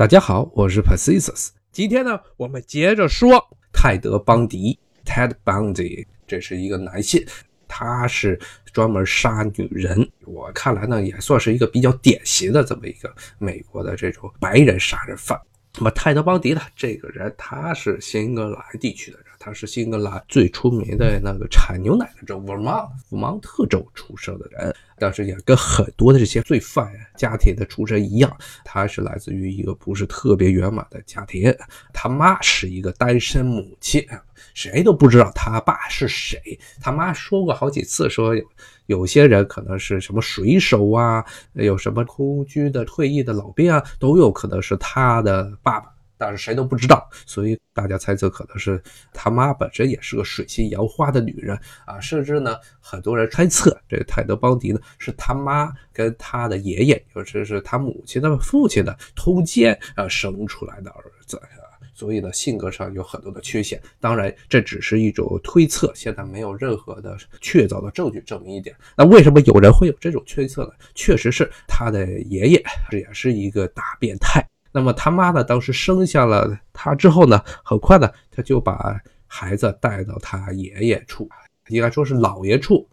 大家好，我是 Pacisus。今天呢，我们接着说泰德·邦迪 （Ted Bundy）。这是一个男性，他是专门杀女人。我看来呢，也算是一个比较典型的这么一个美国的这种白人杀人犯。那么泰德·邦迪呢，这个人他是新英格兰地区的人。他是新格兰最出名的那个产牛奶的州 Vermont 福蒙特州出生的人，但是也跟很多的这些罪犯家庭的出身一样，他是来自于一个不是特别圆满的家庭。他妈是一个单身母亲，谁都不知道他爸是谁。他妈说过好几次，说有有些人可能是什么水手啊，有什么空军的退役的老兵啊，都有可能是他的爸爸。但是谁都不知道，所以大家猜测可能是他妈本身也是个水性杨花的女人啊，甚至呢，很多人猜测这个泰德·邦迪呢是他妈跟他的爷爷，就是是他母亲的父亲的通奸啊生出来的儿子啊，所以呢性格上有很多的缺陷。当然这只是一种推测，现在没有任何的确凿的证据证明一点。那为什么有人会有这种推测呢？确实是他的爷爷也是一个大变态。那么他妈呢？当时生下了他之后呢，很快呢，他就把孩子带到他爷爷处，应该说是姥爷处，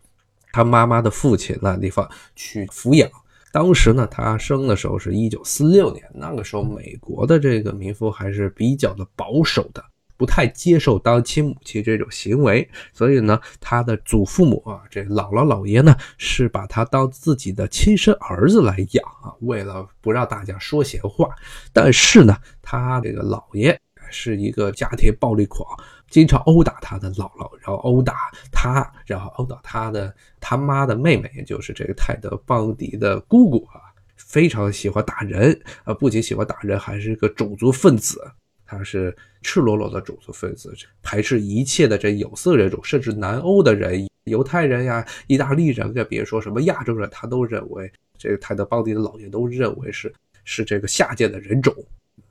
他妈妈的父亲那地方去抚养。当时呢，他生的时候是一九四六年，那个时候美国的这个民风还是比较的保守的。不太接受当亲母亲这种行为，所以呢，他的祖父母啊，这姥姥姥爷呢，是把他当自己的亲生儿子来养啊。为了不让大家说闲话，但是呢，他这个姥爷是一个家庭暴力狂，经常殴打他的姥姥，然后殴打他，然后殴打他的他妈的妹妹，也就是这个泰德·邦迪的姑姑啊，非常喜欢打人啊，不仅喜欢打人，还是个种族分子。他是赤裸裸的种族分子，排斥一切的这有色人种，甚至南欧的人、犹太人呀、意大利人，更别说什么亚洲人，他都认为这个泰德·邦迪的老爷都认为是是这个下贱的人种，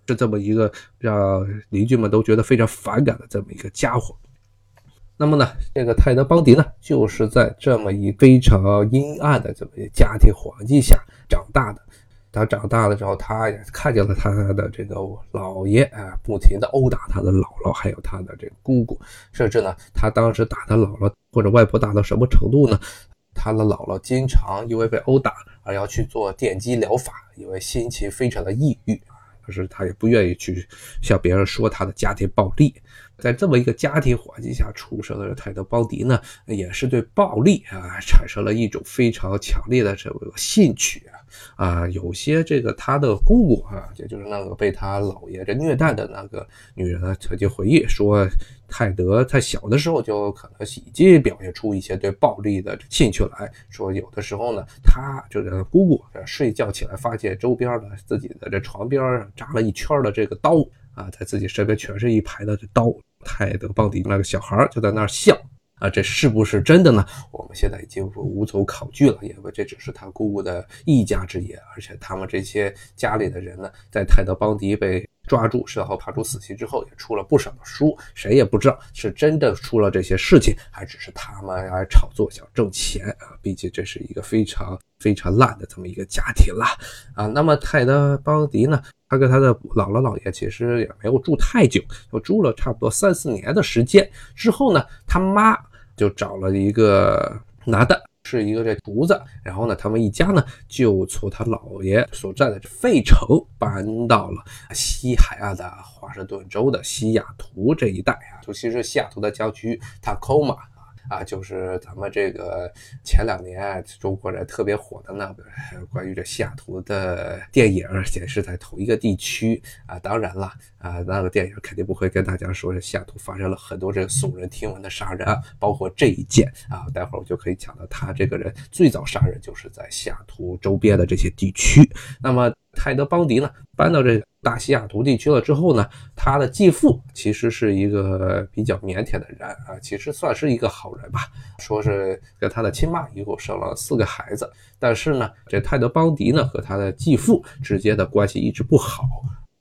是这么一个让邻居们都觉得非常反感的这么一个家伙。那么呢，这个泰德·邦迪呢，就是在这么一非常阴暗的这么一家庭环境下长大的。他长大了之后，他也看见了他的这个姥爷啊，不停的殴打他的姥姥，还有他的这个姑姑，甚至呢，他当时打他姥姥或者外婆打到什么程度呢？他的姥姥经常因为被殴打而要去做电击疗法，因为心情非常的抑郁可是他也不愿意去向别人说他的家庭暴力。在这么一个家庭环境下出生的泰德·邦迪呢，也是对暴力啊产生了一种非常强烈的这个兴趣啊。啊，有些这个他的姑姑啊，也就是那个被他姥爷这虐待的那个女人啊，曾经回忆说，泰德在小的时候就可能已经表现出一些对暴力的兴趣来。说有的时候呢，他就是姑姑睡觉起来发现周边的自己的这床边上扎了一圈的这个刀啊，在自己身边全是一排的这刀。泰德·邦迪那个小孩就在那儿笑。啊，这是不是真的呢？我们现在已经无从考据了，因为这只是他姑姑的一家之言，而且他们这些家里的人呢，在泰德·邦迪被抓住，然后判处死刑之后，也出了不少的书，谁也不知道是真的出了这些事情，还只是他们来炒作想挣钱啊！毕竟这是一个非常非常烂的这么一个家庭啦。啊！那么泰德·邦迪呢，他跟他的姥姥姥爷其实也没有住太久，就住了差不多三四年的时间之后呢，他妈。就找了一个男的，是一个这厨子，然后呢，他们一家呢就从他姥爷所在的费城搬到了西海岸的华盛顿州的西雅图这一带啊，尤其是西雅图的郊区塔科马。啊，就是咱们这个前两年中国人特别火的那个关于这西雅图的电影，也是在同一个地区啊。当然了，啊，那个电影肯定不会跟大家说，西雅图发生了很多这个耸人听闻的杀人，包括这一件啊。待会儿我就可以讲到，他这个人最早杀人就是在西雅图周边的这些地区。那么。泰德·邦迪呢，搬到这个大西雅图地区了之后呢，他的继父其实是一个比较腼腆的人啊，其实算是一个好人吧。说是跟他的亲妈一共生了四个孩子，但是呢，这泰德·邦迪呢和他的继父之间的关系一直不好。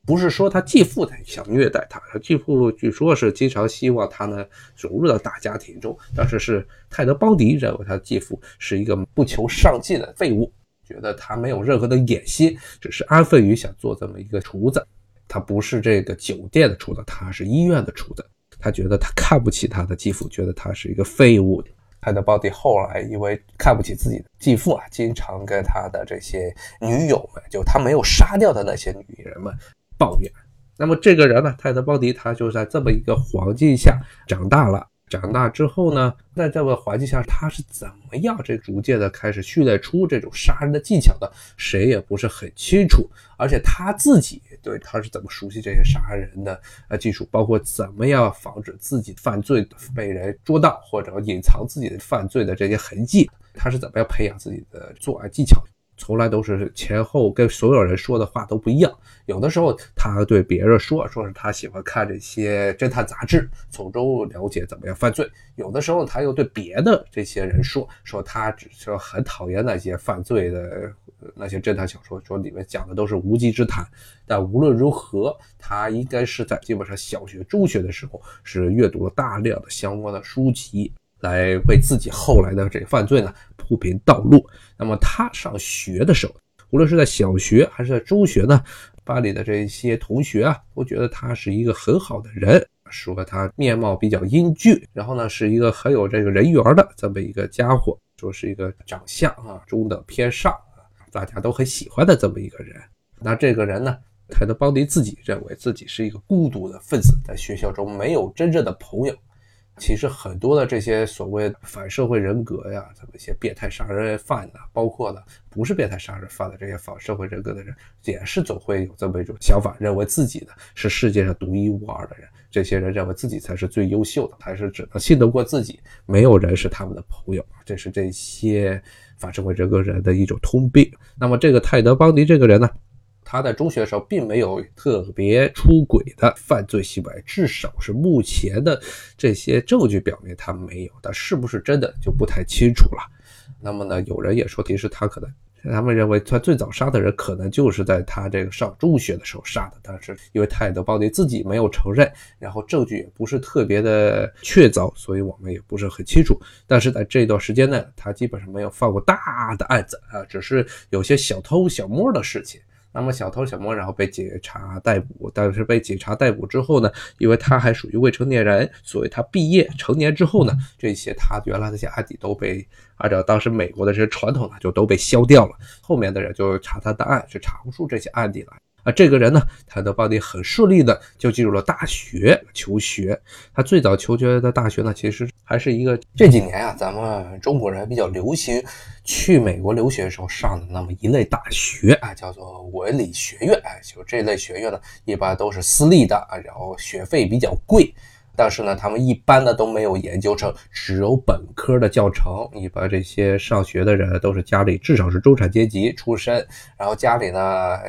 不是说他继父想虐待他，他继父据说是经常希望他呢融入到大家庭中，但是是泰德·邦迪认为他继父是一个不求上进的废物。觉得他没有任何的野心，只是安分于想做这么一个厨子。他不是这个酒店的厨子，他是医院的厨子。他觉得他看不起他的继父，觉得他是一个废物。泰德·邦迪后来因为看不起自己的继父啊，经常跟他的这些女友们，就他没有杀掉的那些女人们抱怨。那么这个人呢，泰德·邦迪，他就在这么一个环境下长大了。长大之后呢，在这个环境下，他是怎么样这逐渐的开始训练出这种杀人的技巧的？谁也不是很清楚。而且他自己对他是怎么熟悉这些杀人的呃技术，包括怎么样防止自己犯罪被人捉到，或者隐藏自己的犯罪的这些痕迹，他是怎么样培养自己的作案技巧？从来都是前后跟所有人说的话都不一样。有的时候他对别人说，说是他喜欢看这些侦探杂志，从中了解怎么样犯罪；有的时候他又对别的这些人说，说他只是很讨厌那些犯罪的那些侦探小说，说里面讲的都是无稽之谈。但无论如何，他应该是在基本上小学、中学的时候是阅读了大量的相关的书籍。来为自己后来的这犯罪呢铺平道路。那么他上学的时候，无论是在小学还是在中学呢，班里的这些同学啊，都觉得他是一个很好的人，说他面貌比较英俊，然后呢是一个很有这个人缘的这么一个家伙，说是一个长相啊中等偏上，大家都很喜欢的这么一个人。那这个人呢，泰德·邦迪自己认为自己是一个孤独的分子，在学校中没有真正的朋友。其实很多的这些所谓反社会人格呀，这么一些变态杀人犯呢，包括呢不是变态杀人犯的这些反社会人格的人，也是总会有这么一种想法，认为自己呢是世界上独一无二的人。这些人认为自己才是最优秀的，才是只能信得过自己，没有人是他们的朋友。这是这些反社会人格人的一种通病。那么这个泰德·邦迪这个人呢？他在中学的时候并没有特别出轨的犯罪行为，至少是目前的这些证据表明他没有，但是不是真的就不太清楚了。那么呢，有人也说，其实他可能，他们认为他最早杀的人可能就是在他这个上中学的时候杀的，但是因为泰德·邦迪自己没有承认，然后证据也不是特别的确凿，所以我们也不是很清楚。但是在这段时间内，他基本上没有犯过大的案子啊，只是有些小偷小摸的事情。那么小偷小摸，然后被警察逮捕，但是被警察逮捕之后呢，因为他还属于未成年人，所以他毕业成年之后呢，这些他原来那些案底都被按照当时美国的这些传统呢，就都被消掉了。后面的人就查他的案，去查不出这些案底来。啊，这个人呢，泰德·邦迪很顺利的就进入了大学求学。他最早求学的大学呢，其实还是一个这几年啊，咱们中国人比较流行去美国留学的时候上的那么一类大学啊，叫做文理学院。哎，就这类学院呢，一般都是私立的啊，然后学费比较贵。但是呢，他们一般呢都没有研究生，只有本科的教程。一般这些上学的人都是家里至少是中产阶级出身，然后家里呢。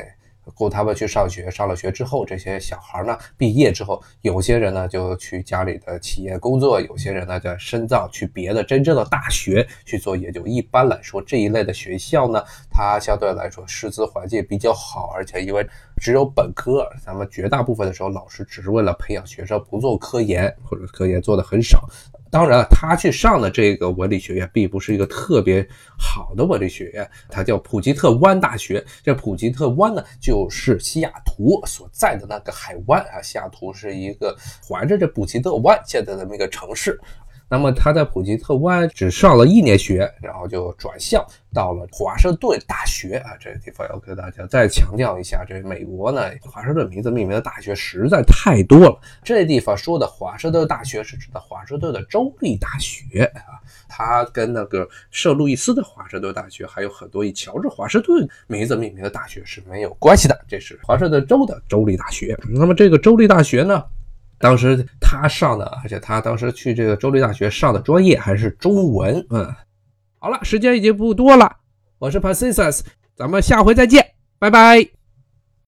供他们去上学，上了学之后，这些小孩呢，毕业之后，有些人呢就去家里的企业工作，有些人呢在深造，去别的真正的大学去做研究。一般来说，这一类的学校呢，它相对来说师资环境比较好，而且因为只有本科，咱们绝大部分的时候，老师只是为了培养学生，不做科研或者科研做的很少。当然了，他去上的这个文理学院并不是一个特别好的文理学院，它叫普吉特湾大学。这普吉特湾呢，就是西雅图所在的那个海湾啊。西雅图是一个环着这普吉特湾建的这么一个城市。那么他在普吉特湾只上了一年学，然后就转校到了华盛顿大学啊。这个地方要跟大家再强调一下，这美国呢，华盛顿名字命名的大学实在太多了。这地方说的华盛顿大学是指的华盛顿的州立大学啊，它跟那个圣路易斯的华盛顿大学还有很多以乔治华盛顿名字命名的大学是没有关系的。这是华盛顿州的州立大学。那么这个州立大学呢？当时他上的，而且他当时去这个州立大学上的专业还是中文。嗯，好了，时间已经不多了，我是 p a c i s 咱们下回再见，拜拜。